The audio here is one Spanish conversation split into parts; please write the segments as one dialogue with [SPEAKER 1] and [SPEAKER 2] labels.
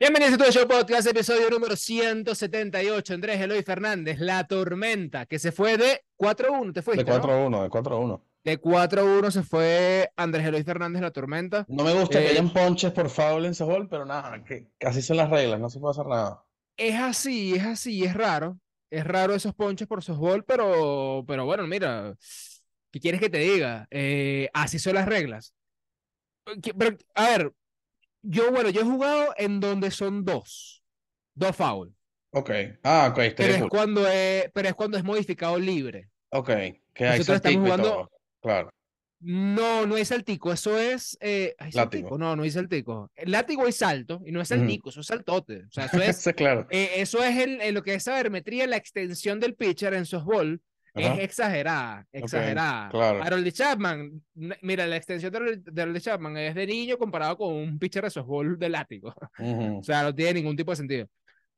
[SPEAKER 1] Bienvenidos a todo show podcast, episodio número 178. Andrés Eloy Fernández, La Tormenta, que se fue de 4-1, te fuiste,
[SPEAKER 2] De 4-1, de 4-1.
[SPEAKER 1] De 4-1 se fue Andrés Eloy Fernández, La Tormenta.
[SPEAKER 2] No me gusta que
[SPEAKER 1] Eh,
[SPEAKER 2] hayan ponches por foul en gol, pero nada, que que así son las reglas, no se puede hacer nada.
[SPEAKER 1] Es así, es así, es raro. Es raro esos ponches por softball, pero, pero bueno, mira, ¿qué quieres que te diga? Eh, así son las reglas. Que- Pero, a ver, yo, bueno, yo he jugado en donde son dos, dos foul,
[SPEAKER 2] Ok. Ah, ok,
[SPEAKER 1] pero es
[SPEAKER 2] cool.
[SPEAKER 1] cuando es, pero es cuando es modificado libre.
[SPEAKER 2] Ok, que hay
[SPEAKER 1] Nosotros estamos
[SPEAKER 2] y
[SPEAKER 1] jugando-
[SPEAKER 2] todo. Claro.
[SPEAKER 1] No, no es saltico, eso es. Eh, ¿hay
[SPEAKER 2] Látigo.
[SPEAKER 1] saltico? No, no es saltico. El látigo es salto y no es saltico, eso es saltote. O sea, eso es,
[SPEAKER 2] claro.
[SPEAKER 1] eh, eso es el, el- lo que es sabermetría, la extensión del pitcher en softball
[SPEAKER 2] Ajá.
[SPEAKER 1] es exagerada, exagerada.
[SPEAKER 2] claro.
[SPEAKER 1] Harold Chapman, mira, la extensión de Harold, Chapman es de niño comparado con un pitcher de softball de látigo.
[SPEAKER 2] Ujú.
[SPEAKER 1] O sea, no tiene ningún tipo de sentido.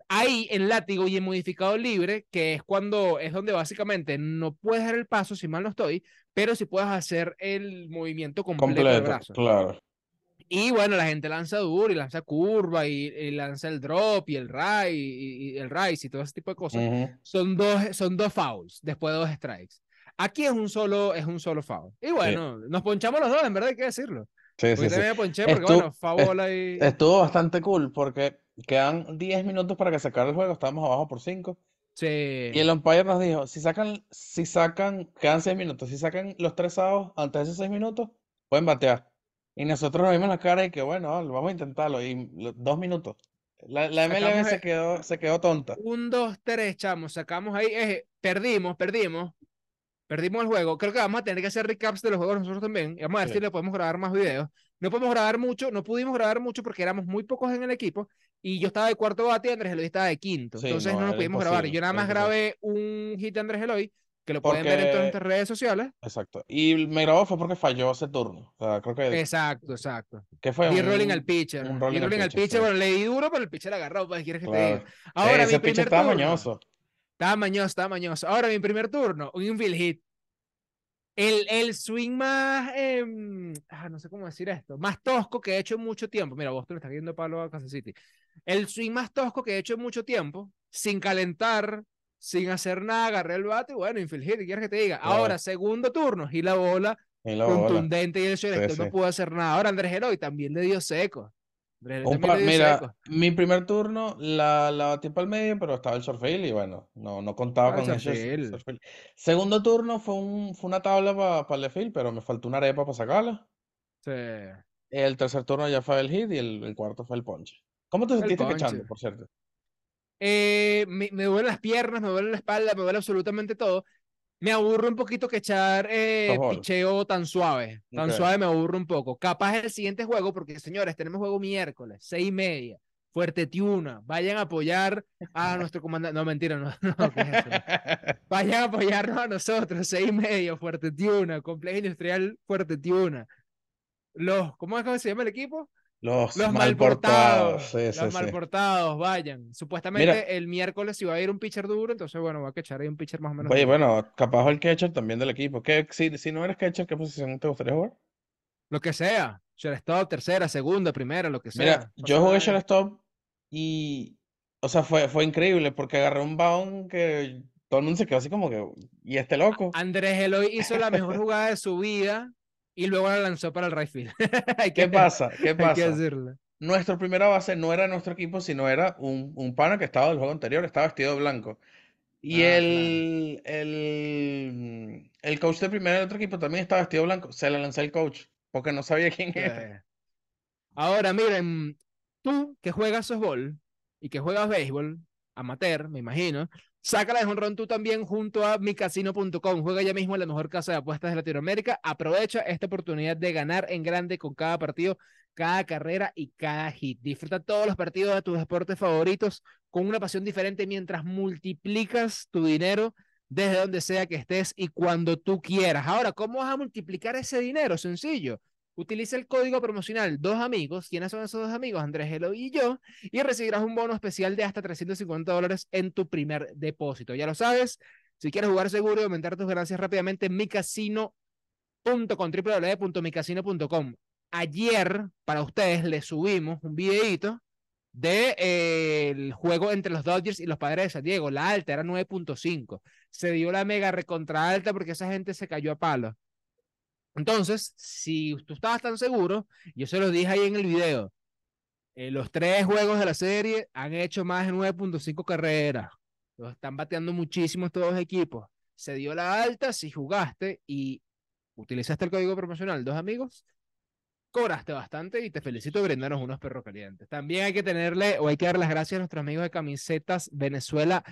[SPEAKER 1] Ahí en látigo y en modificado libre, que es cuando es donde básicamente no puedes dar el paso, si mal no estoy, pero sí puedes hacer el movimiento completo, del
[SPEAKER 2] Completo,
[SPEAKER 1] brazo.
[SPEAKER 2] claro.
[SPEAKER 1] Y bueno, la gente lanza duro y lanza curva y, y lanza el drop y el rise y, y el rise y todo ese tipo de cosas. Son dos, son dos fouls después de dos strikes. Aquí es un solo, es un solo foul. Y bueno, nos ponchamos los dos, en verdad hay que decirlo.
[SPEAKER 2] Sí, sí, sí.
[SPEAKER 1] me ponché porque
[SPEAKER 2] Estu-
[SPEAKER 1] bueno, foul bola y...
[SPEAKER 2] Estuvo bastante cool porque quedan 10 minutos para que se acabe el juego, estábamos abajo por 5.
[SPEAKER 1] Sí.
[SPEAKER 2] Y el umpire nos dijo, si sacan, si sacan, quedan 6 minutos, si sacan los tres outs antes de esos 6 minutos, pueden batear. Y nosotros nos vimos la cara y que bueno, vamos a intentarlo. Y lo- dos minutos. La, la MLB se quedó, se quedó tonta.
[SPEAKER 1] Un, dos, tres, chamos, sacamos ahí, eh, perdimos, perdimos, perdimos el juego. Creo que vamos a tener que hacer recaps de los juegos nosotros también. Y vamos a ver
[SPEAKER 2] Sí.
[SPEAKER 1] si le podemos grabar más videos. No podemos grabar mucho, no pudimos grabar mucho porque éramos muy pocos en el equipo. Y yo estaba de cuarto bate y Andrés Eloy estaba de quinto.
[SPEAKER 2] Sí,
[SPEAKER 1] Entonces
[SPEAKER 2] no,
[SPEAKER 1] no, nos pudimos grabar. Y yo nada más grabé un hit de Andrés Eloy, que lo pueden ver en todas
[SPEAKER 2] Porque-
[SPEAKER 1] nuestras redes sociales.
[SPEAKER 2] Exacto. Y me grabó fue porque falló ese turno. O sea, creo que,
[SPEAKER 1] Exacto, exacto.
[SPEAKER 2] que fue
[SPEAKER 1] Y
[SPEAKER 2] un,
[SPEAKER 1] rolling al pitcher.
[SPEAKER 2] un
[SPEAKER 1] Y
[SPEAKER 2] rolling al
[SPEAKER 1] rolling al
[SPEAKER 2] pitcher,
[SPEAKER 1] pitcher.
[SPEAKER 2] sí.
[SPEAKER 1] Bueno, le di duro, pero el pitcher agarró. Pues, ¿quieres que te
[SPEAKER 2] Claro.
[SPEAKER 1] diga? Ahora,
[SPEAKER 2] ese
[SPEAKER 1] mi
[SPEAKER 2] pitcher
[SPEAKER 1] primer
[SPEAKER 2] estaba
[SPEAKER 1] turno.
[SPEAKER 2] mañoso.
[SPEAKER 1] Estaba mañoso, estaba mañoso. Ahora, mi primer turno, un infield hit. El, el swing más, ah, no sé cómo decir esto, más tosco que he hecho en mucho tiempo. Mira, Boston está viendo palo a Kansas City. El swing más tosco que he hecho en mucho tiempo, sin calentar, sin hacer nada, agarré el bate y bueno, infield hit, ¿qué quieres que te diga?
[SPEAKER 2] Claro.
[SPEAKER 1] Ahora, segundo turno, y la bola
[SPEAKER 2] Y la bola.
[SPEAKER 1] contundente y el selector
[SPEAKER 2] Sí,
[SPEAKER 1] no pudo hacer nada. Ahora, Andrés Eloy también le dio seco.
[SPEAKER 2] Pa- mira,
[SPEAKER 1] seco.
[SPEAKER 2] mi primer turno la, la batí para el medio, pero estaba el shortfield y bueno, no, no contaba
[SPEAKER 1] Ah, el
[SPEAKER 2] con
[SPEAKER 1] shortfield.
[SPEAKER 2] Segundo turno fue, un, fue una tabla para el left field, pero me faltó una arepa para sacarla.
[SPEAKER 1] Sí.
[SPEAKER 2] El tercer turno ya fue el hit y el, el cuarto fue el ponche. ¿Cómo te
[SPEAKER 1] El
[SPEAKER 2] sentiste
[SPEAKER 1] ponche.
[SPEAKER 2] pichando, por cierto?
[SPEAKER 1] Eh, me, me duelen las piernas, me duele la espalda, me duele absolutamente todo. Me aburro un poquito que echar eh, picheo tan suave. Tan
[SPEAKER 2] Ok.
[SPEAKER 1] suave me aburro un poco. Capaz el siguiente juego, porque señores, tenemos juego miércoles, seis y media. Fuerte Tiuna. Vayan a apoyar a nuestro comandante. No, mentira, no. no, ¿qué es eso? Vayan a apoyarnos a nosotros, seis y media, Fuerte Tiuna, Complejo Industrial Fuerte Tiuna. Los, ¿cómo es que se llama el equipo?
[SPEAKER 2] Los
[SPEAKER 1] Los
[SPEAKER 2] mal
[SPEAKER 1] malportados.
[SPEAKER 2] Sí,
[SPEAKER 1] los
[SPEAKER 2] sí.
[SPEAKER 1] malportados, vayan. Supuestamente
[SPEAKER 2] Mira.
[SPEAKER 1] el miércoles iba a ir un pitcher duro, entonces bueno, va a echar ahí un pitcher más o menos.
[SPEAKER 2] Oye,
[SPEAKER 1] duro.
[SPEAKER 2] bueno, capaz el catcher también del equipo. ¿Qué, si, si no eres catcher, ¿qué posición te gustaría jugar?
[SPEAKER 1] Lo que sea. Shortstop, tercera, segunda, primera, lo que sea.
[SPEAKER 2] Mira, yo jugué shortstop y, o sea, fue, fue increíble porque agarré un bound que todo el mundo se quedó así como que, ¿y este loco?
[SPEAKER 1] Andrés Eloy hizo la mejor jugada de su vida y luego la lanzó para el right field. Hay
[SPEAKER 2] ¿Qué
[SPEAKER 1] que-
[SPEAKER 2] pasa? ¿Qué
[SPEAKER 1] Hay que
[SPEAKER 2] pasa?
[SPEAKER 1] decirlo.
[SPEAKER 2] Nuestra primera base no era nuestro equipo, sino era un, un pana que estaba del juego anterior, estaba vestido de blanco. Y
[SPEAKER 1] Ah,
[SPEAKER 2] el, el, el coach de primera del otro equipo también estaba vestido blanco. Se la lancé al coach porque no sabía quién era.
[SPEAKER 1] Ahora, miren, tú que juegas softball y que juegas béisbol, amateur, me imagino, sácala de jonrón tú también junto a micasino.com. Juega ya mismo en la mejor casa de apuestas de Latinoamérica. Aprovecha esta oportunidad de ganar en grande con cada partido, cada carrera y cada hit. Disfruta todos los partidos de tus deportes favoritos con una pasión diferente mientras multiplicas tu dinero desde donde sea que estés y cuando tú quieras. Ahora, ¿cómo vas a multiplicar ese dinero? Sencillo. Utiliza el código promocional Dos Amigos. ¿Quiénes son esos dos amigos? Andrés Eloy y yo. Y recibirás un bono especial de hasta 350 dólares en tu primer depósito. Ya lo sabes. Si quieres jugar seguro y aumentar tus ganancias rápidamente, micasino.com, www.micasino.com. Ayer, para ustedes, les subimos un videito de eh, el juego entre los Dodgers y los Padres de San Diego. La alta era 9.5. Se dio la mega recontra alta porque esa gente se cayó a palo. Entonces, si tú estabas tan seguro, yo se lo dije ahí en el video, eh, los tres juegos de la serie han hecho más de 9.5 carreras. Los están bateando muchísimo estos dos equipos. Se dio la alta si jugaste y utilizaste el código promocional dos amigos, cobraste bastante y te felicito brindarnos unos perros calientes. También hay que tenerle o hay que dar las gracias a nuestros amigos de Camisetas Venezuela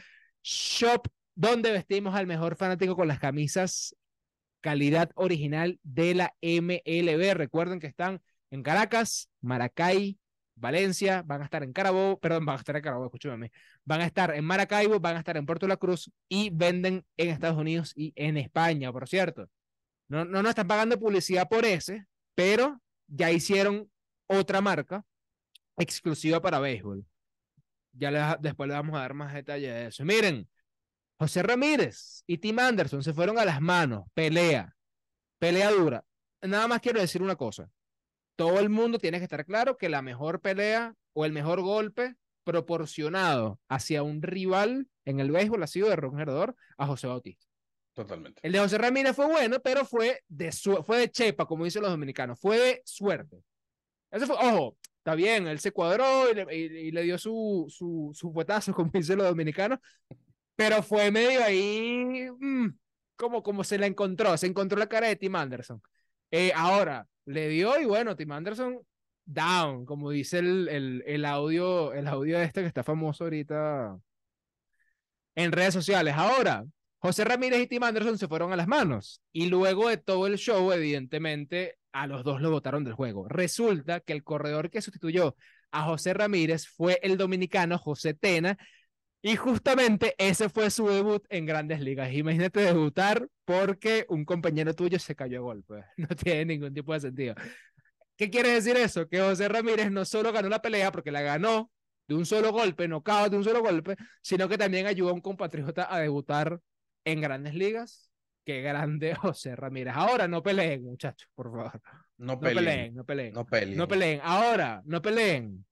[SPEAKER 1] Shop, donde vestimos al mejor fanático con las camisas calidad original de la MLB. Recuerden que están en Caracas, Maracay, Valencia, van a estar en Carabobo, perdón, van a estar en Carabobo, escúchame, van a estar en Maracaibo, van a estar en Puerto La Cruz y venden en Estados Unidos y en España, por cierto. No, no nos están pagando publicidad por ese, pero ya hicieron otra marca exclusiva para béisbol. Ya después le vamos a dar más detalles de eso. Miren, José Ramírez y Tim Anderson se fueron a las manos, pelea, pelea dura. Nada más quiero decir una cosa. Todo el mundo tiene que estar claro que la mejor pelea o el mejor golpe proporcionado hacia un rival en el béisbol ha sido de Ron Herdor a José Bautista.
[SPEAKER 2] Totalmente.
[SPEAKER 1] El de José Ramírez fue bueno, pero fue de, fue de chepa, como dicen los dominicanos. Fue de suerte. Eso fue, ojo, está bien, él se cuadró y le, y, le dio su, su, su fuetazo, como dicen los dominicanos, pero fue medio ahí, mm, como, como se la encontró, se encontró la cara de Tim Anderson. Eh, ahora, le dio y bueno, Tim Anderson down, como dice el, el, el, audio, el audio este que está famoso ahorita en redes sociales. Ahora, José Ramírez y Tim Anderson se fueron a las manos y luego de todo el show, evidentemente, a los dos lo votaron del juego. Resulta que el corredor que sustituyó a José Ramírez fue el dominicano José Tena, y justamente ese fue su debut en grandes ligas. Imagínate debutar porque un compañero tuyo se cayó a golpe. No tiene ningún tipo de sentido. ¿Qué quiere decir eso? Que José Ramírez no solo ganó la pelea porque la ganó de un solo golpe, no de un solo golpe, sino que también ayudó a un compatriota a debutar en grandes ligas. Qué grande José Ramírez. Ahora no peleen, muchachos, por favor.
[SPEAKER 2] No, peleen,
[SPEAKER 1] no peleen.
[SPEAKER 2] No peleen.
[SPEAKER 1] No peleen. Ahora, no peleen.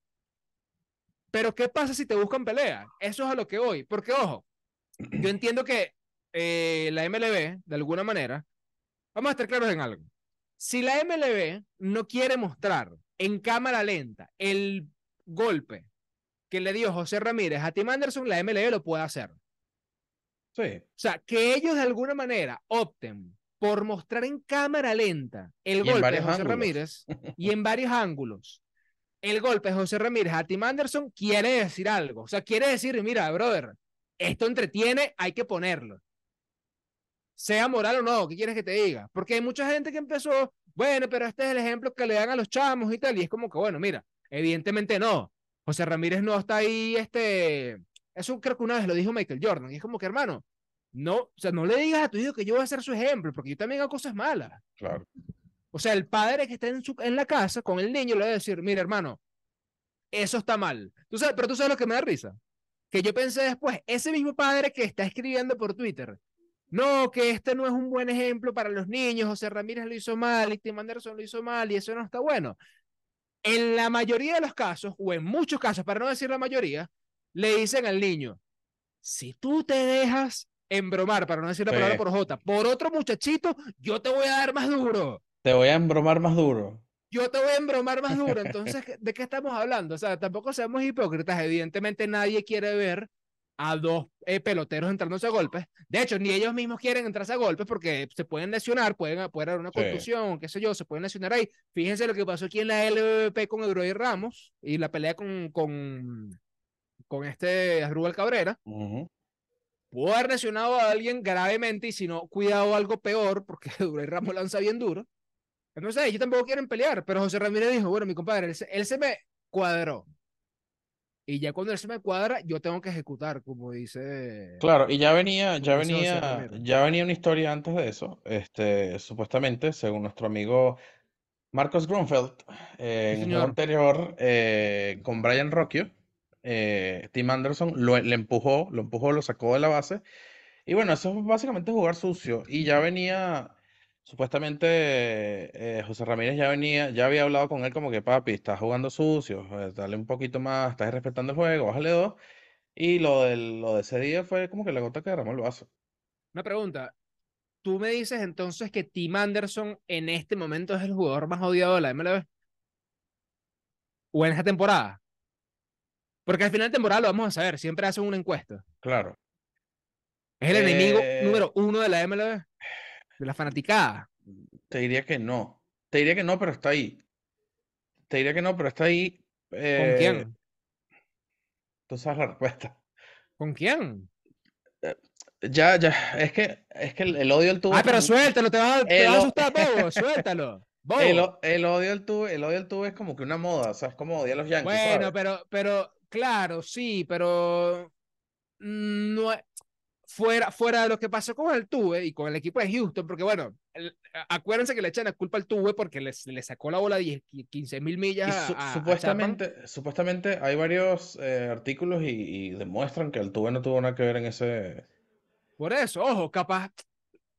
[SPEAKER 1] Pero ¿qué pasa si te buscan pelea? Eso es a lo que voy. Porque, ojo, yo entiendo que eh, la MLB, de alguna manera, vamos a estar claros en algo. Si la MLB no quiere mostrar en cámara lenta el golpe que le dio José Ramírez a Tim Anderson, la MLB lo puede hacer.
[SPEAKER 2] Sí.
[SPEAKER 1] O sea, que ellos de alguna manera opten por mostrar en cámara lenta el golpe de José Ramírez y en varios ángulos el golpe de José Ramírez a Tim Anderson quiere decir algo. O sea, quiere decir, mira, brother, esto entretiene, hay que ponerlo. Sea moral o no, ¿qué quieres que te diga? Porque hay mucha gente que empezó, bueno, pero este es el ejemplo que le dan a los chamos y tal, y es como que, bueno, mira, evidentemente no. José Ramírez no está ahí, este, eso creo que una vez lo dijo Michael Jordan, y es como que, hermano, no, o sea, no le digas a tu hijo que yo voy a ser su ejemplo, porque yo también hago cosas malas.
[SPEAKER 2] Claro.
[SPEAKER 1] O sea, el padre que está en, su, en la casa con el niño le va a decir, mira hermano, eso está mal. ¿Tú sabes, pero tú sabes lo que me da risa. Que yo pensé después, ese mismo padre que está escribiendo por Twitter, no, que este no es un buen ejemplo para los niños, José Ramírez lo hizo mal, y Tim Anderson lo hizo mal y eso no está bueno. En la mayoría de los casos, o en muchos casos, para no decir la mayoría, le dicen al niño, si tú te dejas embromar, para no decir la palabra por J, por otro muchachito, yo te voy a dar más duro.
[SPEAKER 2] Te voy a embromar más duro.
[SPEAKER 1] Yo te voy a embromar más duro. Entonces, ¿de qué estamos hablando? O sea, tampoco seamos hipócritas. Evidentemente, nadie quiere ver a dos eh, peloteros entrándose a golpes. De hecho, ni ellos mismos quieren entrarse a golpes porque se pueden lesionar, pueden, puede haber una contusión, qué sé yo, se pueden lesionar ahí. Fíjense lo que pasó aquí en la LVP con Edroy Ramos y la pelea con, con, con este Rubel Cabrera. Pudo haber lesionado a alguien gravemente y si no, cuidado algo peor, porque Edroy Ramos lanza bien duro. No sé, ellos tampoco quieren pelear, pero José Ramírez dijo, bueno, mi compadre, él, se me cuadró. Y ya cuando él se me cuadra, yo tengo que ejecutar, como dice.
[SPEAKER 2] Claro, y ya venía, ya venía, ya venía una historia antes de eso. Este, supuestamente, según nuestro amigo Marcos Grunfeld, en el anterior, eh, con Brian Rocchio, eh, Tim Anderson lo, le empujó, lo empujó, lo sacó de la base. Y bueno, eso es básicamente jugar sucio. Y ya venía supuestamente eh, José Ramírez ya venía, ya había hablado con él como que papi, estás jugando sucio, eh, dale un poquito más, estás respetando el juego, bájale dos. Y lo, del, lo de ese día fue como que la gota que derramó el vaso.
[SPEAKER 1] Una pregunta. Tú me dices entonces que Tim Anderson en este momento es el jugador más odiado de la MLB. O en esta temporada. Porque al final de temporada lo vamos a saber. Siempre hacen una encuesta.
[SPEAKER 2] Claro.
[SPEAKER 1] Es el enemigo
[SPEAKER 2] Eh,
[SPEAKER 1] número uno de la MLB. De la fanaticada.
[SPEAKER 2] Te diría que no. Te diría que no, pero está ahí. Te diría que no, pero está ahí.
[SPEAKER 1] ¿Con
[SPEAKER 2] eh,
[SPEAKER 1] quién?
[SPEAKER 2] Tú sabes la respuesta.
[SPEAKER 1] ¿Con quién?
[SPEAKER 2] Ya, ya, es que, es que el, el odio al tubo.
[SPEAKER 1] Ah, pero suéltalo, te vas, a- te a asustar, bobo. Suéltalo. Bobo.
[SPEAKER 2] el, odio al tubo, el odio al tubo es como que una moda, o sea, es como odiar a los Yankees,
[SPEAKER 1] Bueno,
[SPEAKER 2] ¿sabes?
[SPEAKER 1] pero, pero, claro, sí, pero mm, no es- fuera, fuera de lo que pasó con el Tuve y con el equipo de Houston, porque bueno, el- acuérdense que le echan la culpa al Tuve porque les, le sacó la bola 10, 15 mil millas
[SPEAKER 2] su-
[SPEAKER 1] a, a- a
[SPEAKER 2] supuestamente, supuestamente hay varios eh, artículos y, y demuestran que el tubo no tuvo nada que ver en ese.
[SPEAKER 1] Por eso, ojo, capaz.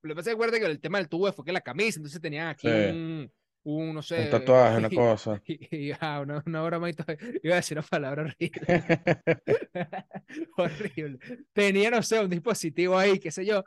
[SPEAKER 1] Lo que pasa es que el tema del Tuve fue que la camisa, entonces tenían aquí
[SPEAKER 2] Sí.
[SPEAKER 1] un, un, no sé.
[SPEAKER 2] Un tatuaje, una
[SPEAKER 1] y-
[SPEAKER 2] cosa.
[SPEAKER 1] Y, y, ah, una, una broma y todo. Iba a decir una palabra horrible. horrible. Tenía, no sé, un dispositivo ahí, qué sé yo.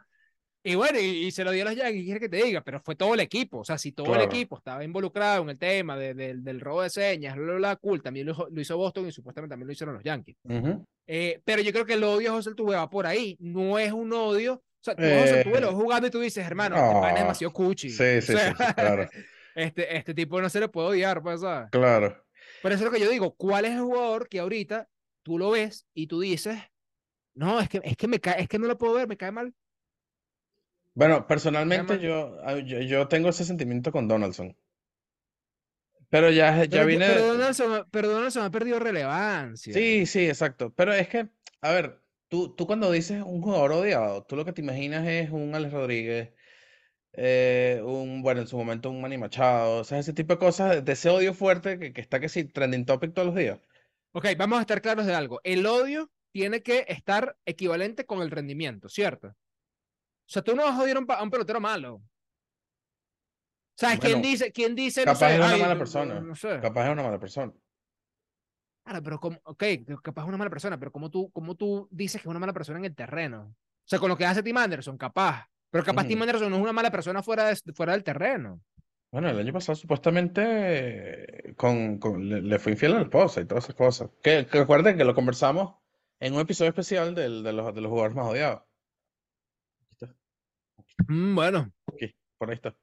[SPEAKER 1] Y bueno, y, y se lo dio a los Yankees, quiere que te diga, pero fue todo el equipo. O sea, si todo el
[SPEAKER 2] Claro.
[SPEAKER 1] equipo estaba involucrado en el tema de- de- del robo de señas, bla, bla, bla, cool, también lo, hizo- lo hizo Boston y supuestamente también lo hicieron los Yankees.
[SPEAKER 2] Ujú.
[SPEAKER 1] Eh, pero yo creo que el odio José Altuve va por ahí. No es un odio. O sea, tú a José Altuve lo
[SPEAKER 2] Eh,
[SPEAKER 1] jugando y tú dices, hermano, este pan es
[SPEAKER 2] no.
[SPEAKER 1] demasiado cuchi.
[SPEAKER 2] Sí,
[SPEAKER 1] O
[SPEAKER 2] sí, sí,
[SPEAKER 1] sea,
[SPEAKER 2] sí, claro.
[SPEAKER 1] Este, este tipo no se le puede odiar, pues, ¿sabes?
[SPEAKER 2] Claro.
[SPEAKER 1] Por eso es lo que yo digo, ¿cuál es el jugador que ahorita tú lo ves y tú dices, no, es que, es que me cae, es que no lo puedo ver, me cae mal?
[SPEAKER 2] Bueno, personalmente yo, yo, yo tengo ese sentimiento con Donaldson. Pero ya, ya
[SPEAKER 1] Pero,
[SPEAKER 2] viene.
[SPEAKER 1] pero Donaldson, pero Donaldson ha perdido relevancia.
[SPEAKER 2] Sí, sí, exacto. Pero es que, a ver, tú, tú cuando dices un jugador odiado, tú lo que te imaginas es un Alex Rodríguez, eh, un, bueno, en su momento un Manny Machado, o sea, ese tipo de cosas, de ese odio fuerte que, que está que sí, trending topic todos los días.
[SPEAKER 1] Ok, vamos a estar claros de algo. El odio tiene que estar equivalente con el rendimiento, ¿cierto? O sea, tú no vas a odiar a un, pelotero malo. ¿Sabes quién
[SPEAKER 2] Bueno,
[SPEAKER 1] dice, quién dice, no
[SPEAKER 2] Capaz
[SPEAKER 1] sé,
[SPEAKER 2] es una
[SPEAKER 1] ay,
[SPEAKER 2] mala
[SPEAKER 1] no-
[SPEAKER 2] persona.
[SPEAKER 1] no sé.
[SPEAKER 2] Capaz es una mala persona.
[SPEAKER 1] Claro, pero como, ok, capaz es una mala persona, pero ¿cómo tú, cómo tú dices que es una mala persona en el terreno? O sea, con lo que hace Tim Anderson, capaz. Pero capaz Tim. Anderson no es una mala persona fuera, de- fuera del terreno.
[SPEAKER 2] Bueno, el año pasado supuestamente eh, con, con- le, le fue infiel a la esposa y todas esas cosas. Que, que recuerden que lo conversamos en un episodio especial del- de los, de los jugadores más odiados.
[SPEAKER 1] Mm, bueno,
[SPEAKER 2] aquí, por ahí está.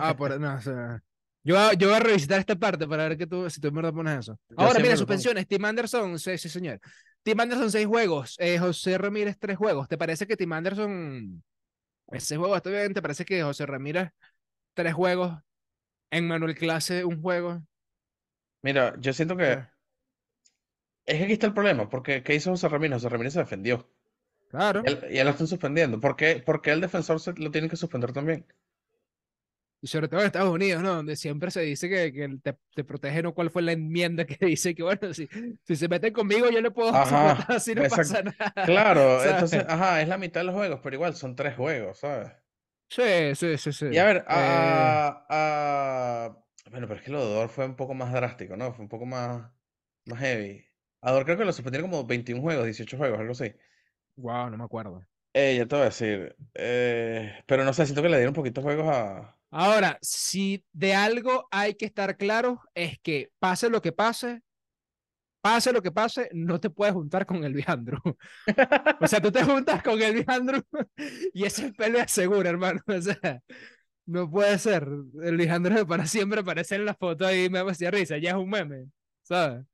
[SPEAKER 1] ah, por, no, o sea, yo, voy a- yo voy a revisitar esta parte para ver que tú, si tú en verdad pones eso. Ahora, mira, suspensiones. Tim Anderson, sí, sí, señor. Tim Anderson, seis juegos. eh, José Ramírez, tres juegos. ¿Te parece que Tim Anderson, ese juego está bien? ¿Te parece que José Ramírez, tres juegos? En Manuel Clase, un juego.
[SPEAKER 2] Mira, yo siento que
[SPEAKER 1] Eh,
[SPEAKER 2] es que aquí está el problema, porque ¿qué hizo José Ramírez? José Ramírez se defendió.
[SPEAKER 1] Claro.
[SPEAKER 2] Y él, y él lo están suspendiendo. ¿Por qué, por qué el defensor se, lo tiene que suspender también?
[SPEAKER 1] Y sobre todo en Estados Unidos, ¿no? Donde siempre se dice que, que te, te protege, ¿no? ¿Cuál fue la enmienda que dice que, bueno, si, si se meten conmigo, yo le puedo
[SPEAKER 2] Ajá,
[SPEAKER 1] si no pasa nada.
[SPEAKER 2] Claro,
[SPEAKER 1] ¿sabes?
[SPEAKER 2] entonces, ajá, es la mitad de los juegos, pero igual son tres juegos, ¿sabes?
[SPEAKER 1] Sí, sí, sí, sí.
[SPEAKER 2] Y a ver,
[SPEAKER 1] Eh,
[SPEAKER 2] a, a- Bueno, pero es que lo de Odor fue un poco más drástico, ¿no? Fue un poco más, más heavy. A Odor creo que lo suspendieron como 21 juegos, 18 juegos, algo así.
[SPEAKER 1] wow, no me acuerdo.
[SPEAKER 2] Eh, ya te voy a decir. eh, pero no sé, siento que le dieron un poquito de juegos a...
[SPEAKER 1] Ahora, si de algo hay que estar claro, es que pase lo que pase, pase lo que pase, no te puedes juntar con el Viandro. O sea, tú te juntas con el Viandro y ese es pelea segura, hermano. O sea, no puede ser. El Lijandro para siempre aparece en la foto ahí y me hacía risa, ya es un meme, ¿sabes?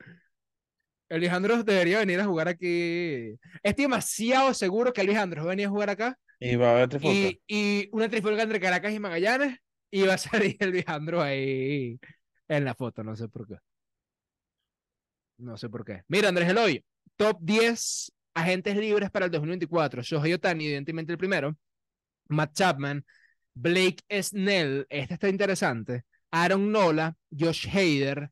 [SPEAKER 1] El Lijandro debería venir a jugar aquí. Estoy demasiado seguro que el Lijandro va a jugar acá
[SPEAKER 2] Y va a haber trifulca.
[SPEAKER 1] y, y una trifulca entre Caracas y Magallanes y va a salir el Lijandro ahí en la foto, no sé por qué. No sé por qué. Mira, Andrés Eloy, top 10 agentes libres para el 2024. Shohei Otani, evidentemente el primero. Matt Chapman, Blake Snell, este está interesante. Aaron Nola, Josh Hader,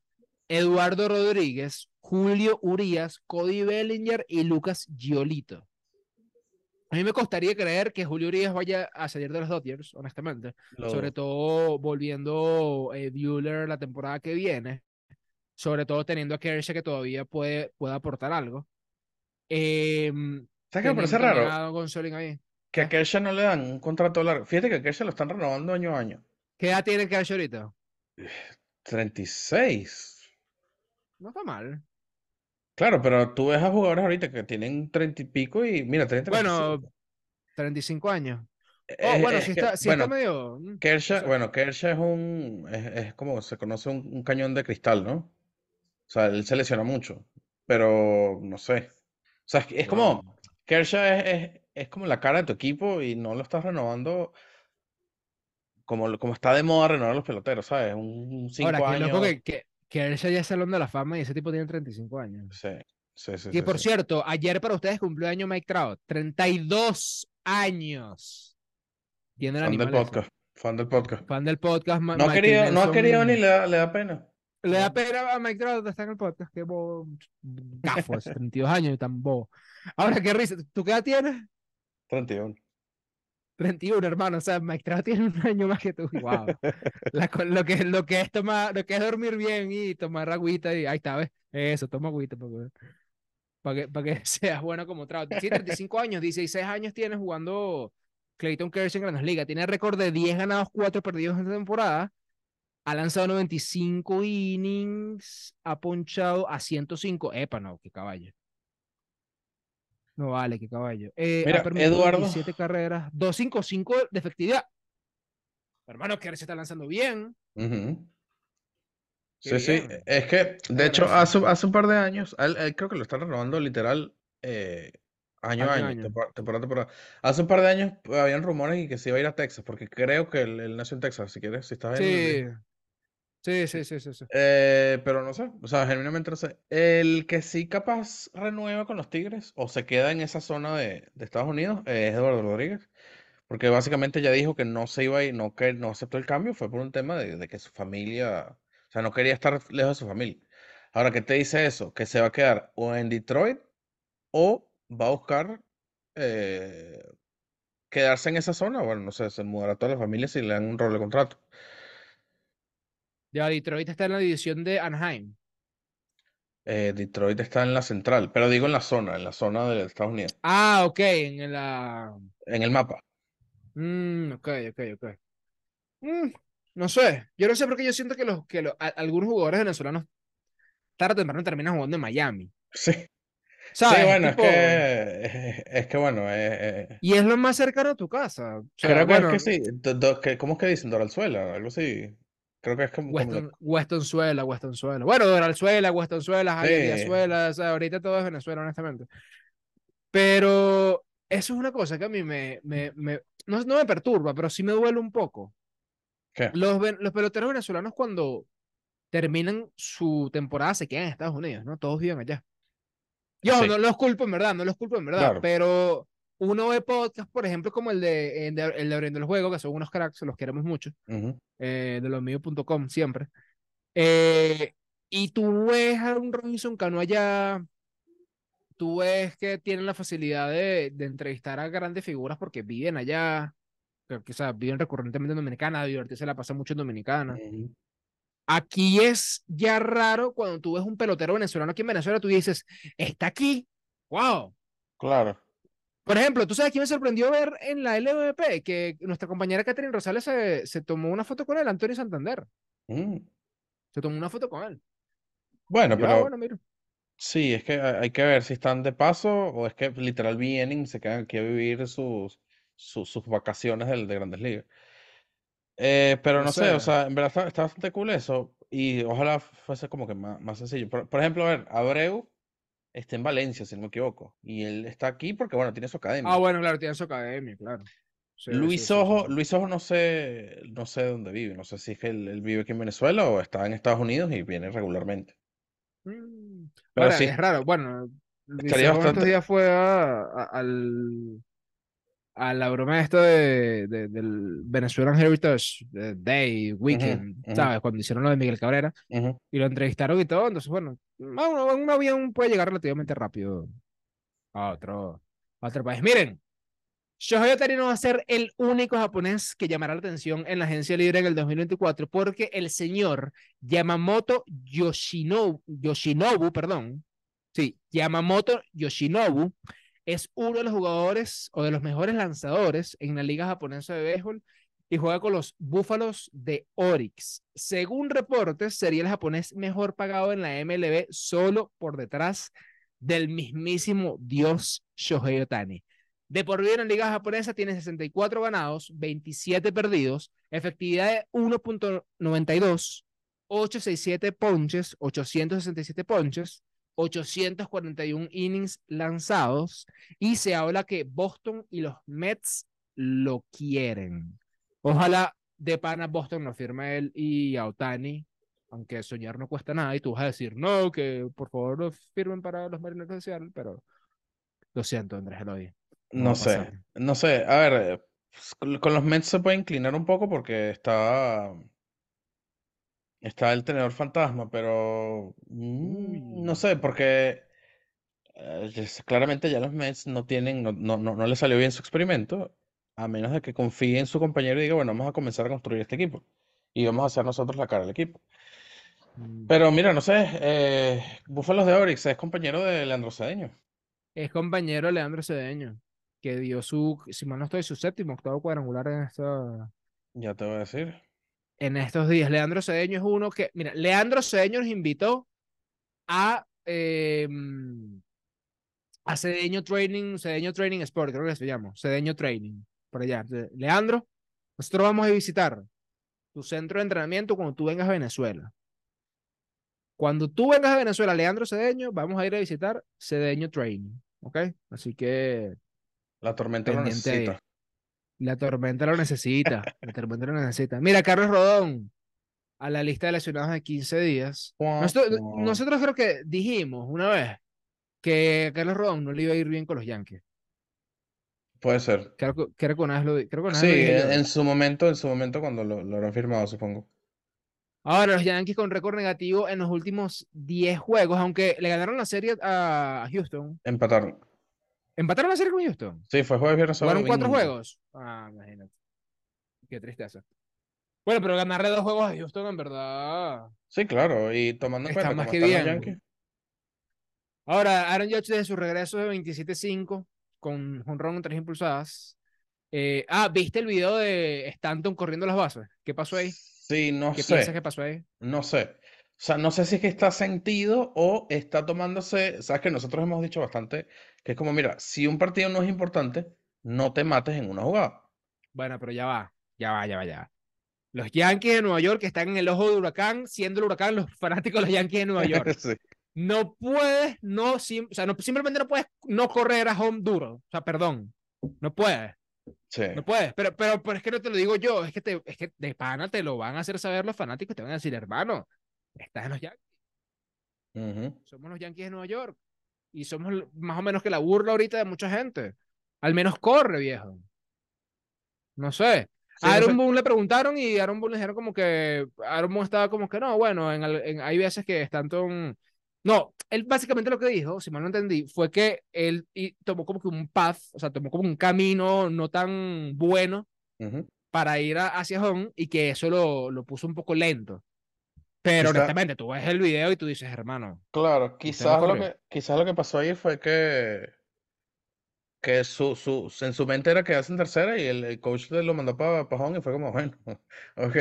[SPEAKER 1] Eduardo Rodríguez, Julio Urias, Cody Bellinger y Lucas Giolito. A mí me costaría creer que Julio Urias vaya a salir de los Dodgers, honestamente.
[SPEAKER 2] Lo
[SPEAKER 1] Sobre todo volviendo eh, Buehler la temporada que viene. Sobre todo teniendo a Kershaw que todavía puede, puede aportar algo. Em,
[SPEAKER 2] ¿Sabes qué me parece raro?
[SPEAKER 1] ahí.
[SPEAKER 2] Que a
[SPEAKER 1] ¿Qué?
[SPEAKER 2] Kershaw no le dan un contrato largo. Fíjate que a Kershaw lo están renovando año a año.
[SPEAKER 1] ¿Qué edad tiene Kershaw ahorita?
[SPEAKER 2] 36.
[SPEAKER 1] No está mal.
[SPEAKER 2] Claro, pero tú ves a jugadores ahorita que tienen 30 y pico y mira, tienen
[SPEAKER 1] Bueno,
[SPEAKER 2] 35.
[SPEAKER 1] 35 años. Oh,
[SPEAKER 2] Es,
[SPEAKER 1] bueno, sí
[SPEAKER 2] que,
[SPEAKER 1] está, está
[SPEAKER 2] bueno,
[SPEAKER 1] medio. mm,
[SPEAKER 2] Kershaw, bueno, Kershaw es un, es, es como se conoce un, un cañón de cristal, ¿no? O sea, él se lesiona mucho, pero no sé. O sea, es, como. Kershaw es, es, es como la cara de tu equipo y no lo estás renovando como, lo- como está de moda renovar los peloteros, ¿sabes? Un
[SPEAKER 1] Ahora,
[SPEAKER 2] 5
[SPEAKER 1] qué loco
[SPEAKER 2] años.
[SPEAKER 1] que, que, que Kershaw ya es Salón de la Fama y ese tipo tiene 35 años.
[SPEAKER 2] Sí, sí, sí, sí,
[SPEAKER 1] por
[SPEAKER 2] sí.
[SPEAKER 1] cierto, ayer para ustedes cumplió año Mike Trout. 32 años. Tiene
[SPEAKER 2] Fan del
[SPEAKER 1] ese.
[SPEAKER 2] podcast, fan del podcast.
[SPEAKER 1] Fan del podcast, Ma-
[SPEAKER 2] No ha querido, no ha querido ni le da, le da pena.
[SPEAKER 1] Le da pena a Mike Trout estar en el podcast. Qué bobo. Gafo, ese, 32 años y tan bobo. Ahora, qué risa. ¿Tú qué edad tienes?
[SPEAKER 2] 31.
[SPEAKER 1] 31, hermano. O sea, Mike Trout tiene un año más que tú. Wow. La lo, que, lo, que es tomar, lo que es dormir bien y tomar agüita. Y ahí está, ¿ves? Eso, toma agüita. Para que, para que, para que seas bueno como Trout. Sí, 35 años, 16 años tiene jugando Clayton Kershaw en Grandes Ligas. Tiene récord de 10 ganados, 4 perdidos en esta temporada. Ha lanzado 95 innings, ha ponchado a 105. Epa, no, qué caballo. No vale, qué caballo. Eh, ha
[SPEAKER 2] Mira,
[SPEAKER 1] permitido
[SPEAKER 2] Eduardo.
[SPEAKER 1] 17 carreras, 255 de efectividad. Hermano, Kershaw está lanzando bien.
[SPEAKER 2] Sí, sí. Es que, de hecho, hace, hace un par de años, él, creo que lo están renovando literal eh, año
[SPEAKER 1] Año
[SPEAKER 2] a año,
[SPEAKER 1] año.
[SPEAKER 2] temporada, temporada, a temporada. Hace un par de años habían rumores y que se iba a ir a Texas, porque creo que él, él nació en Texas, si quieres, si estás en...
[SPEAKER 1] Sí, sí, sí, sí, sí.
[SPEAKER 2] Eh, pero no sé, o sea, genuinamente no sé. El que sí capaz renueva con los Tigres o se queda en esa zona de, Estados Unidos es Eduardo Rodríguez, porque básicamente ya dijo que no se iba ir, no, que no aceptó el cambio, fue por un tema de, de que su familia, o sea, no quería estar lejos de su familia. Ahora, ¿qué te dice eso? Que se va a quedar o en Detroit o va a buscar eh, quedarse en esa zona, bueno, no sé, se mudará toda la familia si le dan un rol de contrato.
[SPEAKER 1] Ya Detroit está en la división de Anaheim.
[SPEAKER 2] Eh, Detroit está en la central, pero digo en la zona, en la zona de Estados Unidos,
[SPEAKER 1] Ah, ok, en la.
[SPEAKER 2] en el mapa.
[SPEAKER 1] Mm, ok, ok, ok. Mm, no sé, yo no sé porque yo siento que, los, que los, a- algunos jugadores venezolanos tarde o temprano terminan jugando en Miami.
[SPEAKER 2] Sí, sí,
[SPEAKER 1] ¿Sabes? Es
[SPEAKER 2] bueno, es que, es que bueno, eh, eh,
[SPEAKER 1] Y es lo más cercano a tu casa. O sea,
[SPEAKER 2] creo que es que sí, do- do- que- ¿cómo es que dicen? Doralzuela, algo así. Creo que es como, como
[SPEAKER 1] Weston, Westonzuela, Westonzuela. Bueno, Doralzuela, Westonzuela, Javier
[SPEAKER 2] Sí,
[SPEAKER 1] o sea, ahorita todo es Venezuela, honestamente. Pero eso es una cosa que a mí me, me, me- no, no me perturba, pero sí me duele un poco.
[SPEAKER 2] ¿qué?
[SPEAKER 1] Los, los peloteros venezolanos cuando terminan su temporada se quedan en Estados Unidos, ¿no? Todos viven allá. Yo
[SPEAKER 2] Sí,
[SPEAKER 1] no los culpo en verdad, no los culpo en verdad,
[SPEAKER 2] claro.
[SPEAKER 1] pero uno ve podcasts, por ejemplo, como el de, el de, el de Abriendo el Juego, que son unos cracks, los queremos mucho,
[SPEAKER 2] Ujú,
[SPEAKER 1] eh, de losmíos.com siempre. Eh, y tú ves a un Robinson Cano allá, tú ves que tienen la facilidad de, de entrevistar a grandes figuras porque viven allá, que, que, o sea, viven recurrentemente en Dominicana, divertirse la pasa mucho en Dominicana. Aquí es ya raro cuando tú ves un pelotero venezolano aquí en Venezuela, tú dices, está aquí, wow.
[SPEAKER 2] Claro.
[SPEAKER 1] Por ejemplo, ¿tú sabes quién me sorprendió ver en la LVP? Que nuestra compañera Catherine Rosales se, se tomó una foto con él, Antonio Santander.
[SPEAKER 2] Mm.
[SPEAKER 1] Se tomó una foto con él.
[SPEAKER 2] Bueno,
[SPEAKER 1] Yo, ah,
[SPEAKER 2] pero
[SPEAKER 1] bueno, mira.
[SPEAKER 2] sí, es que hay que ver si están de paso o es que literal vienen y se quedan aquí a vivir sus, sus, sus vacaciones del, de Grandes Ligas. Eh, pero no sé, o
[SPEAKER 1] ser.
[SPEAKER 2] sea, en verdad está, está bastante cool eso y ojalá fuese como que más, más sencillo. Por, por ejemplo, a ver, Abreu está en Valencia, si no me equivoco, y él está aquí porque, bueno, tiene su
[SPEAKER 1] Ah,
[SPEAKER 2] academia.
[SPEAKER 1] bueno, claro, tiene su academia, claro. Sí,
[SPEAKER 2] Luis
[SPEAKER 1] sí, sí.
[SPEAKER 2] Ojo, Luis Ojo no sé, no sé dónde vive, no sé si es que él, él vive aquí en Venezuela o está en Estados Unidos y viene regularmente.
[SPEAKER 1] Mm.
[SPEAKER 2] Pero
[SPEAKER 1] Ahora,
[SPEAKER 2] sí,
[SPEAKER 1] es raro. Bueno, Luis Ojo estos
[SPEAKER 2] bastante.
[SPEAKER 1] días fue a, a- al, a la broma esto de, de- del Venezuelan Heritage Day, Weekend, ¿sabes? Cuando hicieron lo de Miguel Cabrera y lo entrevistaron y todo. Entonces, bueno, un avión puede llegar relativamente rápido a otro, a otro país. Miren, Shohei Ohtani no va a ser el único japonés que llamará la atención en la agencia libre en el 2024 porque el señor Yamamoto Yoshinobu, Yoshinobu perdón, sí, Yamamoto Yoshinobu es uno de los jugadores o de los mejores lanzadores en la liga japonesa de béisbol y juega con los Búfalos de Oryx. Según reportes, sería el japonés mejor pagado en la MLB solo por detrás del mismísimo dios Shohei Otani. De por vida en la liga japonesa tiene 64 ganados, 27 perdidos, efectividad de 1.92, 867 ponches, 867 ponches, 841 innings lanzados y se habla que Boston y los Mets lo quieren. Ojalá de pana Boston no firme él y a Otani, aunque soñar no cuesta nada y tú vas a decir, no, que por favor no firmen para los Marineros de Seattle, pero lo siento, Andrés Eloy.
[SPEAKER 2] No sé, no sé. A ver, pues, con los Mets se puede inclinar un poco porque está, está el tenedor fantasma, pero mm, no sé, porque eh, claramente ya los Mets no tienen, no, no, no, no le salió bien su experimento, a menos de que confíe en su compañero y diga, bueno, vamos a comenzar a construir este equipo y vamos a hacer nosotros la cara del equipo.
[SPEAKER 1] Mm.
[SPEAKER 2] Pero mira, no sé, eh, Búfalos de Orix es compañero de Leandro Cedeño.
[SPEAKER 1] Es compañero de Leandro Cedeño, que dio su, si mal no estoy, su séptimo, octavo cuadrangular en, esta,
[SPEAKER 2] Ya te voy a decir.
[SPEAKER 1] En estos días. Leandro Cedeño es uno que, mira, Leandro Cedeño nos invitó a, eh, a Cedeño Training, Cedeño Training Sport, creo que se llama, Cedeño Training, por allá. Leandro, nosotros vamos a visitar tu centro de entrenamiento cuando tú vengas a Venezuela. Cuando tú vengas a Venezuela, Leandro Cedeño, vamos a ir a visitar Cedeño Training, ¿ok? Así que
[SPEAKER 2] La tormenta lo
[SPEAKER 1] pendiente ahí. La tormenta lo necesita. La tormenta lo necesita. Mira, Carlos Rodón, a la lista de lesionados de 15 días. Nosotros, creo que dijimos una vez que a Carlos Rodón no le iba a ir bien con los Yankees.
[SPEAKER 2] Puede ser.
[SPEAKER 1] Creo, creo que una vez lo, creo que una vez
[SPEAKER 2] Sí,
[SPEAKER 1] lo dije yo.
[SPEAKER 2] en, en su momento, en su momento cuando lo, lo habrán firmado, supongo.
[SPEAKER 1] Ahora, los Yankees con récord negativo en los últimos 10 juegos, aunque le ganaron la serie a Houston.
[SPEAKER 2] Empataron.
[SPEAKER 1] ¿Empataron la serie con Houston?
[SPEAKER 2] Sí, fue jueves, viernes, sábado,
[SPEAKER 1] ¿Jugaron cuatro juegos? Ah, imagínate. Qué tristeza. Bueno, pero ganarle dos juegos a Houston, en verdad.
[SPEAKER 2] Sí, claro, y tomando en cuenta
[SPEAKER 1] más que
[SPEAKER 2] los
[SPEAKER 1] bien.
[SPEAKER 2] Yankees.
[SPEAKER 1] Ahora, Aaron Judge desde su regreso de 27-5 con jonrón en tres impulsadas. Eh, ah, ¿viste el video de Stanton corriendo las bases? ¿Qué pasó ahí?
[SPEAKER 2] Sí, no
[SPEAKER 1] ¿Qué piensas
[SPEAKER 2] sé,
[SPEAKER 1] que pasó ahí?
[SPEAKER 2] no sé. O sea, no sé si es que está sentido o está tomándose, sabes que nosotros hemos dicho bastante que es como, mira, si un partido no es importante, no te mates en una jugada.
[SPEAKER 1] Bueno, pero ya va, ya va, ya va, ya va. Los Yankees de Nueva York están en el ojo del huracán, siendo el huracán los fanáticos de los Yankees de Nueva York.
[SPEAKER 2] Sí.
[SPEAKER 1] No puedes, no, sim- o sea, no, simplemente no puedes no correr a home duro. O sea, perdón, no puedes.
[SPEAKER 2] Sí.
[SPEAKER 1] No puedes, pero, pero, pero es que no te lo digo yo, es que, te, es que de pana te lo van a hacer saber los fanáticos, te van a decir, hermano, estás en los Yankees, somos los Yankees de Nueva York y somos más o menos que la burla ahorita de mucha gente. Al menos corre, viejo. No sé.
[SPEAKER 2] Sí,
[SPEAKER 1] A
[SPEAKER 2] no
[SPEAKER 1] Aaron
[SPEAKER 2] sé.
[SPEAKER 1] Boone le preguntaron y Aaron Boone le dijeron como que Aaron Boone estaba como que no, bueno, en, en- hay veces que Stanton... No, él básicamente lo que dijo, si mal no entendí, fue que él y tomó como que un path, o sea, tomó como un camino no tan bueno para ir a- hacia home y que eso lo, lo puso un poco lento. Pero
[SPEAKER 2] Quizá-
[SPEAKER 1] honestamente, tú ves el video y tú dices, hermano,
[SPEAKER 2] Claro, quizás lo que, quizás lo que pasó ahí fue que, que su, su, en su mente era quedarse en tercera y el, el coach lo mandó para home y fue como, bueno, ok.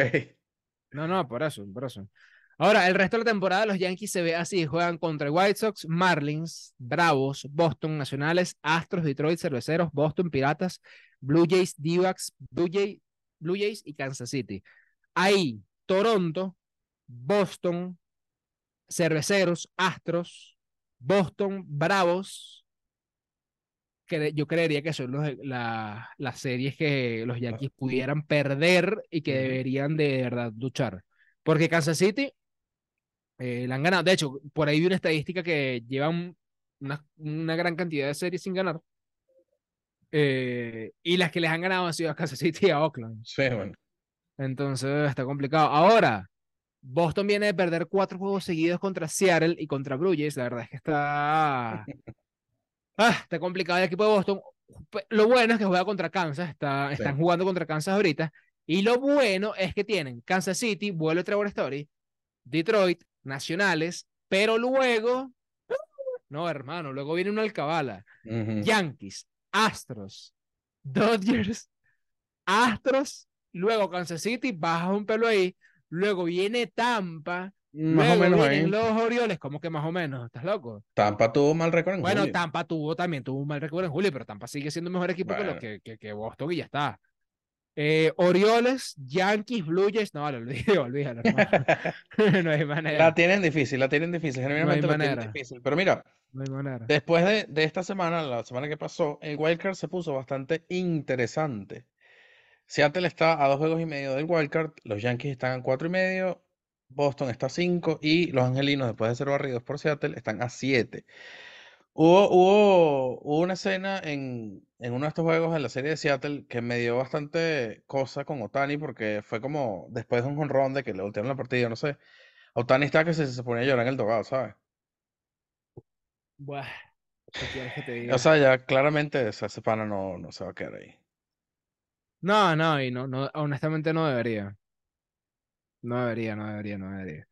[SPEAKER 1] no, no, por eso, por eso. Ahora, el resto de la temporada los Yankees se ve así, juegan contra White Sox, Marlins, Bravos, Boston, Nacionales, Astros, Detroit, Cerveceros, Boston, Piratas, Blue Jays, D-backs, Blue, Jay- Blue Jays y Kansas City. Ahí, Toronto, Boston, Cerveceros, Astros, Boston, Bravos. yo creería que son los- la- las series que los Yankees pudieran perder y que deberían de verdad luchar. Porque Kansas City eh, la han ganado. De hecho, por ahí vi una estadística que llevan una, una gran cantidad de series sin ganar. Eh, y las que les han ganado han sido a Kansas City y a Oakland.
[SPEAKER 2] Sí, bueno.
[SPEAKER 1] Entonces está complicado. Ahora, Boston viene de perder cuatro juegos seguidos contra Seattle y contra Jays. La verdad es que está. Ah, está complicado el equipo de Boston. Lo bueno es que juega contra Kansas, está,
[SPEAKER 2] Sí.
[SPEAKER 1] están jugando contra Kansas ahorita. Y lo bueno es que tienen Kansas City, vuelve Trevor Story, Detroit, Nacionales, pero luego, no hermano, luego viene una alcabala. Yankees, Astros, Dodgers, Astros, luego Kansas City, baja un pelo ahí, luego viene Tampa,
[SPEAKER 2] Más o menos ahí.
[SPEAKER 1] los Orioles, como que más o menos, ¿estás loco?
[SPEAKER 2] Tampa tuvo mal récord en
[SPEAKER 1] Bueno,
[SPEAKER 2] julio.
[SPEAKER 1] Tampa tuvo también, tuvo un mal recuerdo en julio, pero Tampa sigue siendo mejor equipo que, lo
[SPEAKER 2] Bueno.
[SPEAKER 1] que, que, que Boston y ya está. Eh, Orioles, Yankees, Blue Jays, no, lo olvidé, olvídalo, no hay manera,
[SPEAKER 2] La tienen difícil, la tienen difícil, genuinamente la tienen difícil. Pero mira,
[SPEAKER 1] no hay manera.
[SPEAKER 2] después de, de esta semana, la semana que pasó, el wildcard se puso bastante interesante. Seattle está a dos juegos y medio del wildcard, los Yankees están a cuatro y medio, Boston está a cinco y los Angelinos, después de ser barridos por Seattle, están a siete. Hubo, hubo, hubo una escena en, en uno de estos juegos en la serie de Seattle que me dio bastante cosa con Otani porque fue como después de un jonrón de que le voltearon la partida, no sé. Otani está que se, se ponía a llorar en el dogado, ¿sabes?
[SPEAKER 1] Buah, ¿qué quieres que te diga?
[SPEAKER 2] O sea, ya claramente o sea, ese pana no, no se va a quedar ahí.
[SPEAKER 1] No, no, y no, no, honestamente no debería. No debería, no debería, no debería.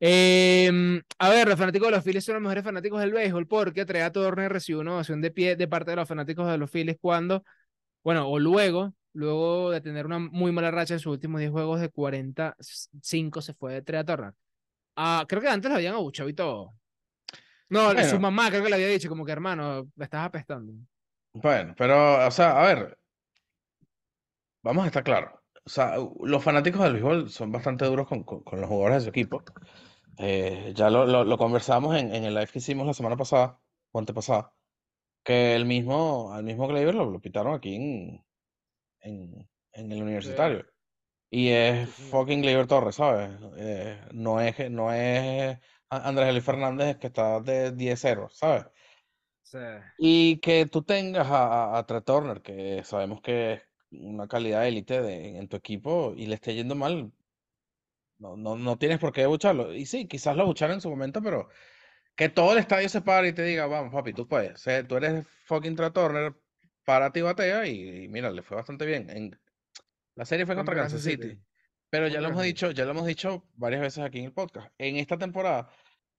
[SPEAKER 1] Em, a ver, los fanáticos de los Phillies son los mejores fanáticos del béisbol porque Trea Turner recibió una ovación de pie de parte de los fanáticos de los Phillies cuando, bueno, o luego, luego de tener una muy mala racha en sus últimos 10 juegos de 45 se fue de Trea Turner. Ah, creo que antes lo habían abuchado y todo. No, su
[SPEAKER 2] Bueno.
[SPEAKER 1] mamá creo que le había dicho como que hermano, me estás apestando.
[SPEAKER 2] Bueno, pero, o sea, a ver, vamos a estar claros. O sea, los fanáticos del béisbol son bastante duros con, con- con los jugadores de su equipo. Eh, ya lo, lo, lo conversamos en, en el live que hicimos la semana pasada, o antepasada, que el mismo, al mismo Gleyber lo, lo pitaron aquí en, en, en el universitario. Y es fucking Gleyber Torres, ¿sabes? Eh, no es, no es Andrés Eli Fernández que está de 10-0, ¿sabes?
[SPEAKER 1] Sí.
[SPEAKER 2] Y que tú tengas a, a, a Trey Turner, que sabemos que una calidad élite de- en tu equipo, y le esté yendo mal, no, no, no tienes por qué bucharlo. Y sí, quizás lo bucharon en su momento, pero que todo el estadio se pare y te diga, vamos, papi, tú puedes. ser- tú eres fucking Trey Turner, párate y batea, y, y mira, le fue bastante bien. En, la serie fue contra Kansas City.
[SPEAKER 1] City.
[SPEAKER 2] Pero ya lo hemos dicho, ya lo hemos dicho varias veces aquí en el podcast. En esta temporada,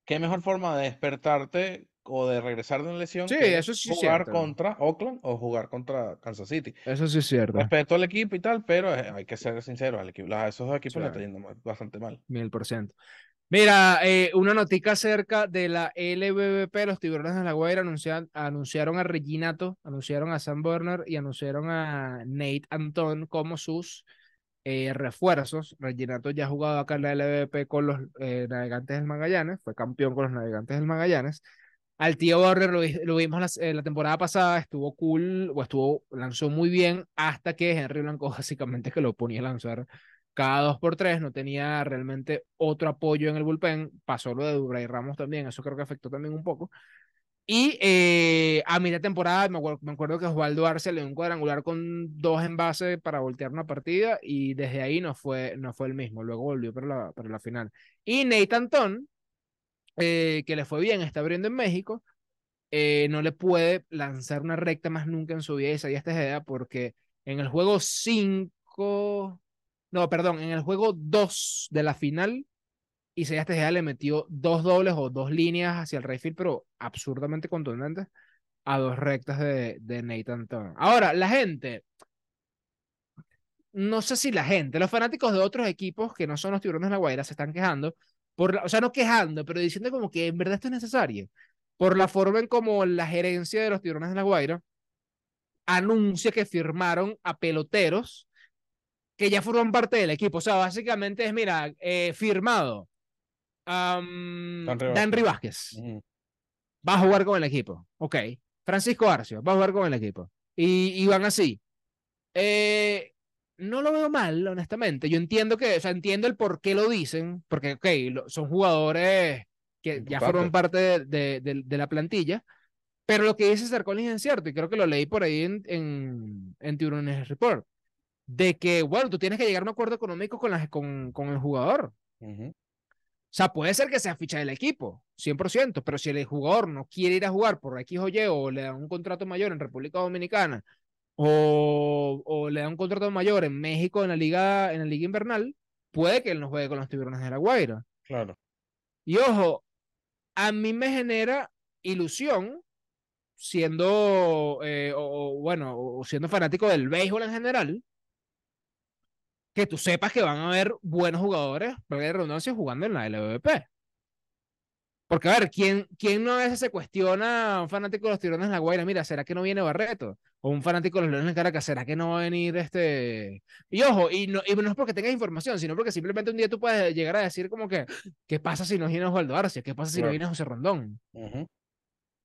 [SPEAKER 2] ¿qué mejor forma de despertarte o de regresar de una lesión
[SPEAKER 1] Sí,
[SPEAKER 2] que
[SPEAKER 1] eso sí es
[SPEAKER 2] jugar
[SPEAKER 1] cierto.
[SPEAKER 2] contra Oakland o jugar contra Kansas City?
[SPEAKER 1] Eso sí es cierto.
[SPEAKER 2] Respeto al equipo y tal, pero eh, hay que ser sinceros, al equipo, a esos dos equipos le
[SPEAKER 1] Sí.
[SPEAKER 2] está yendo bastante mal.
[SPEAKER 1] Mil por ciento. Mira, eh, una notica acerca de la LBBP, los tiburones de la Guaira anuncian- anunciaron a Reginato, anunciaron a Sam Burner y anunciaron a Nate Anton como sus eh, refuerzos. Reginato ya ha jugado acá en la LBBP con los eh, Navegantes del Magallanes, fue campeón con los Navegantes del Magallanes. Al tío Burner lo, vi- lo vimos las- eh, la temporada pasada, estuvo cool, o estuvo, lanzó muy bien, hasta que Henry Blanco básicamente que lo ponía a lanzar cada dos por tres, no tenía realmente otro apoyo en el bullpen. Pasó lo de Dubray Ramos también, eso creo que afectó también un poco. Y eh, a mitad de temporada me acuerdo, que Osvaldo Arce le dio un cuadrangular con dos envases para voltear una partida y desde ahí no fue, no fue el mismo. Luego volvió para la, para la final. Y Nathan Ton, eh, que le fue bien, está abriendo en México, eh, no le puede lanzar una recta más nunca en su vida y Isaías Tejeda porque en el juego 5, no, perdón, en el juego 2 de la final, Isaías Tejeda le metió dos dobles o dos líneas hacia el Rayfield, pero absurdamente contundentes a dos rectas de, de Nathan Turner. Ahora, la gente, no sé si la gente, los fanáticos de otros equipos que no son los tiburones de la Guaira se están quejando, por la- o sea, no quejando, pero diciendo como que en verdad esto es necesario, por la forma en como la gerencia de los tiburones de la Guaira anuncia que firmaron a peloteros que ya forman parte del equipo. O sea, básicamente es, mira, eh, firmado.
[SPEAKER 2] Danry
[SPEAKER 1] Danry
[SPEAKER 2] Vázquez.
[SPEAKER 1] Va a jugar con el equipo. Ok. Francisco Arcio va a jugar con el equipo. Y, y van así. Eh, no lo veo mal, honestamente. Yo entiendo que, o sea, entiendo el por qué lo dicen, porque, ok, lo- son jugadores que ya forman parte de, de- de- de la plantilla, pero lo que dice Sarkozy es cierto, y creo que lo leí por ahí en, en, en Tiburones Report, de que, bueno, tú tienes que llegar a un acuerdo económico con, las, con, con el jugador.
[SPEAKER 2] Ujú.
[SPEAKER 1] O sea, puede ser que sea ficha del equipo, 100%, pero si el jugador no quiere ir a jugar por X o Y o le dan un contrato mayor en República Dominicana o, o le dan un contrato mayor en México en la liga, en la liga invernal, puede que él no juegue con los tiburones de la Guaira.
[SPEAKER 2] Claro.
[SPEAKER 1] Y ojo, a mí me genera ilusión siendo, eh, o, bueno, o siendo fanático del béisbol en general, que tú sepas que van a haber buenos jugadores, para redundancia, jugando en la LVP. Porque, a ver, ¿quién, ¿quién no a veces se cuestiona a un fanático de los tiburones de la Guaira? Mira, ¿será que no viene Barreto? O un fanático de los Leones de Caracas, ¿será que no va a venir este...? Y ojo, y no, y no es porque tengas información, sino porque simplemente un día tú puedes llegar a decir como que, ¿qué pasa si no viene Osvaldo Arcia? ¿Qué pasa si no viene José Rondón?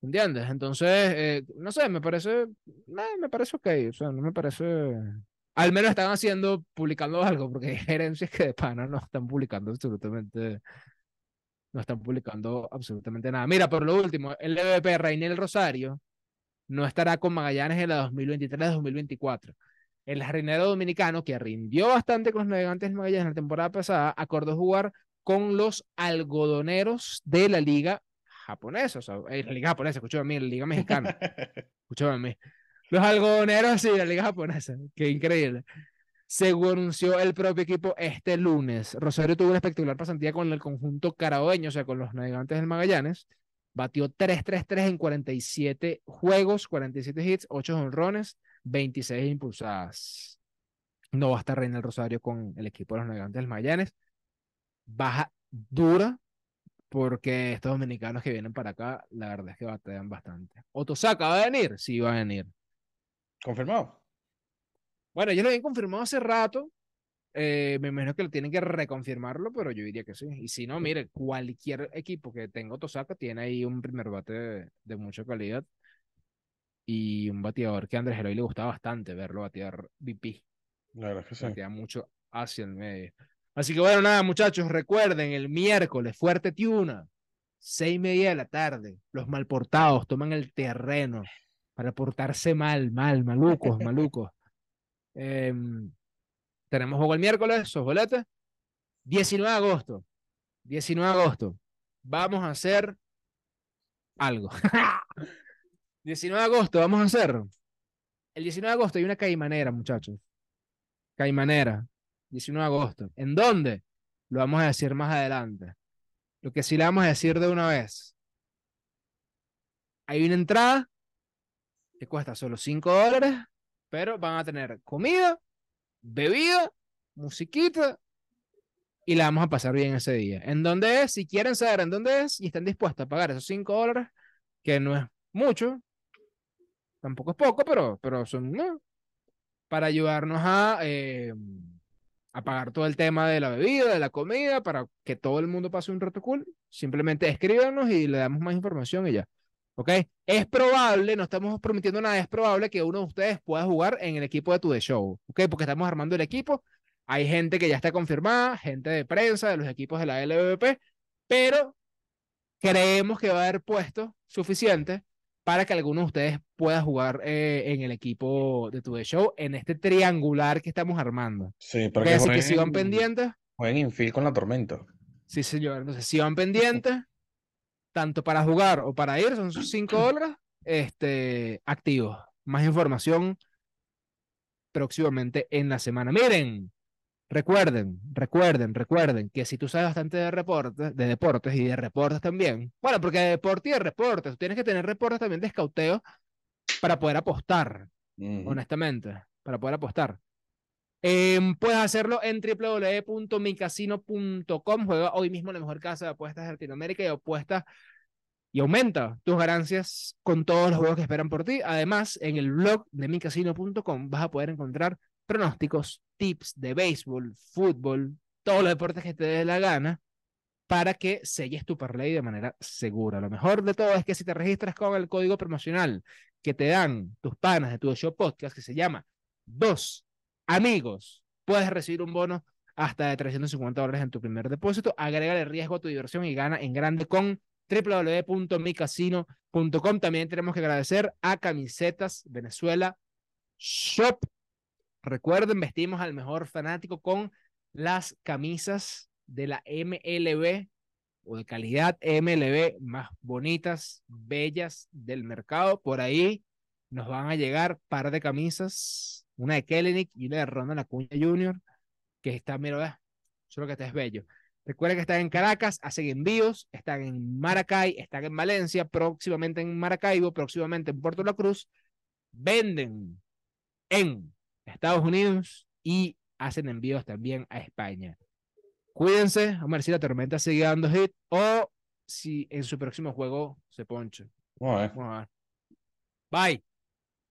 [SPEAKER 1] ¿Entiendes? Entonces, eh, no sé, me parece, me parece ok, o sea, no me parece... Al menos están haciendo, publicando algo, porque hay gerencias que de pana no están publicando absolutamente no están publicando absolutamente nada. Mira, por lo último, el LVP Reinel Rosario no estará con Magallanes en la 2023-2024. El jardinero dominicano, que rindió bastante con los navegantes de Magallanes la temporada pasada, acordó jugar con los algodoneros de la liga japonesa, o sea, eh, la liga japonesa, a mí, la liga mexicana, a mí. Los algodoneros, sí, la liga japonesa, qué increíble según anunció el propio equipo este lunes. Rosario tuvo una espectacular pasantía con el conjunto carabeño, o sea, con los navegantes del Magallanes. Batió 3-3-3 en 47 juegos, 47 hits, 8 honrones, 26 impulsadas. No va a estar Reina Rosario con el equipo de los navegantes del Magallanes. Baja dura, porque estos dominicanos que vienen para acá, la verdad es que batean bastante. ¿Otosaka va a venir? Sí, va a venir.
[SPEAKER 2] ¿Confirmado?
[SPEAKER 1] Bueno, yo lo habían confirmado hace rato. Eh, me imagino que lo tienen que reconfirmarlo, pero yo diría que sí. Y si no, mire, cualquier equipo que tenga Tosaka tiene ahí un primer bate de, mucha calidad y un bateador que a Andrés Eloy le gustaba bastante verlo batear VP.
[SPEAKER 2] La verdad que sí.
[SPEAKER 1] Batea mucho hacia el medio. Así que bueno, nada, muchachos, recuerden, el miércoles, Fuerte Tiuna, seis y media de la tarde, los malportados toman el terreno para portarse mal, mal, malucos, malucos. Em, tenemos juego el miércoles, sos 19 de agosto. 19 de agosto. Vamos a hacer algo. 19 de agosto, vamos a hacer. El 19 de agosto hay una caimanera, muchachos. Caimanera. 19 de agosto. ¿En dónde? Lo vamos a decir más adelante. Lo que sí le vamos a decir de una vez. Hay una entrada que cuesta solo 5 dólares pero van a tener comida, bebida, musiquita y la vamos a pasar bien ese día. ¿En dónde es? Si quieren saber en dónde es y están dispuestos a pagar esos 5 dólares, que no es mucho, tampoco es poco, pero, pero son para ayudarnos a, eh, a pagar todo el tema de la bebida, de la comida, para que todo el mundo pase un rato cool. Simplemente escríbanos y le damos más información y ya. ¿Ok? Es probable, no estamos prometiendo nada, es probable que uno de ustedes pueda jugar en el equipo de Tu Show. ¿Ok? Porque estamos armando el equipo. Hay gente que ya está confirmada, gente de prensa, de los equipos de la LVP, pero creemos que va a haber puesto suficiente para que alguno de ustedes pueda jugar eh, en el equipo de Tu Show en este triangular que estamos armando.
[SPEAKER 2] Sí, para que,
[SPEAKER 1] así que sigan pendientes.
[SPEAKER 2] Jueguen infield con la tormenta.
[SPEAKER 1] Sí, señor. Entonces, sigan pendientes tanto para jugar o para ir, son sus 5 dólares, este, activos. Más información próximamente en la semana. Miren, recuerden, recuerden, recuerden que si tú sabes bastante de reportes, de deportes y de reportes también, bueno, porque de deporte y de reportes, tú tienes que tener reportes también de escauteo para poder apostar, honestamente, para poder apostar. Em, puedes hacerlo en www.micasino.com. Juega hoy mismo la mejor casa de apuestas de Latinoamérica y apuesta y aumenta tus ganancias con todos los juegos que esperan por ti. Además, en el blog de micasino.com vas a poder encontrar pronósticos, tips de béisbol, fútbol, todos los deportes que te dé la gana para que selles tu parlay de manera segura. Lo mejor de todo es que si te registras con el código promocional que te dan tus panas de tu show podcast que se llama 2 amigos, puedes recibir un bono hasta de 350 dólares en tu primer depósito. Agrégale riesgo a tu diversión y gana en grande con www.micasino.com. También tenemos que agradecer a Camisetas Venezuela Shop. Recuerden, vestimos al mejor fanático con las camisas de la MLB o de calidad MLB más bonitas, bellas del mercado. Por ahí nos van a llegar par de camisas, una de Kellenic y una de Ronald Acuña Jr., que está, mira, solo que este es bello. Recuerden que están en Caracas, hacen envíos, están en Maracay, están en Valencia, próximamente en Maracaibo, próximamente en Puerto La Cruz, venden en Estados Unidos y hacen envíos también a España. Cuídense, a ver si la tormenta sigue dando hit o si en su próximo juego se ponche.
[SPEAKER 2] Vamos.
[SPEAKER 1] Vamos. Bye.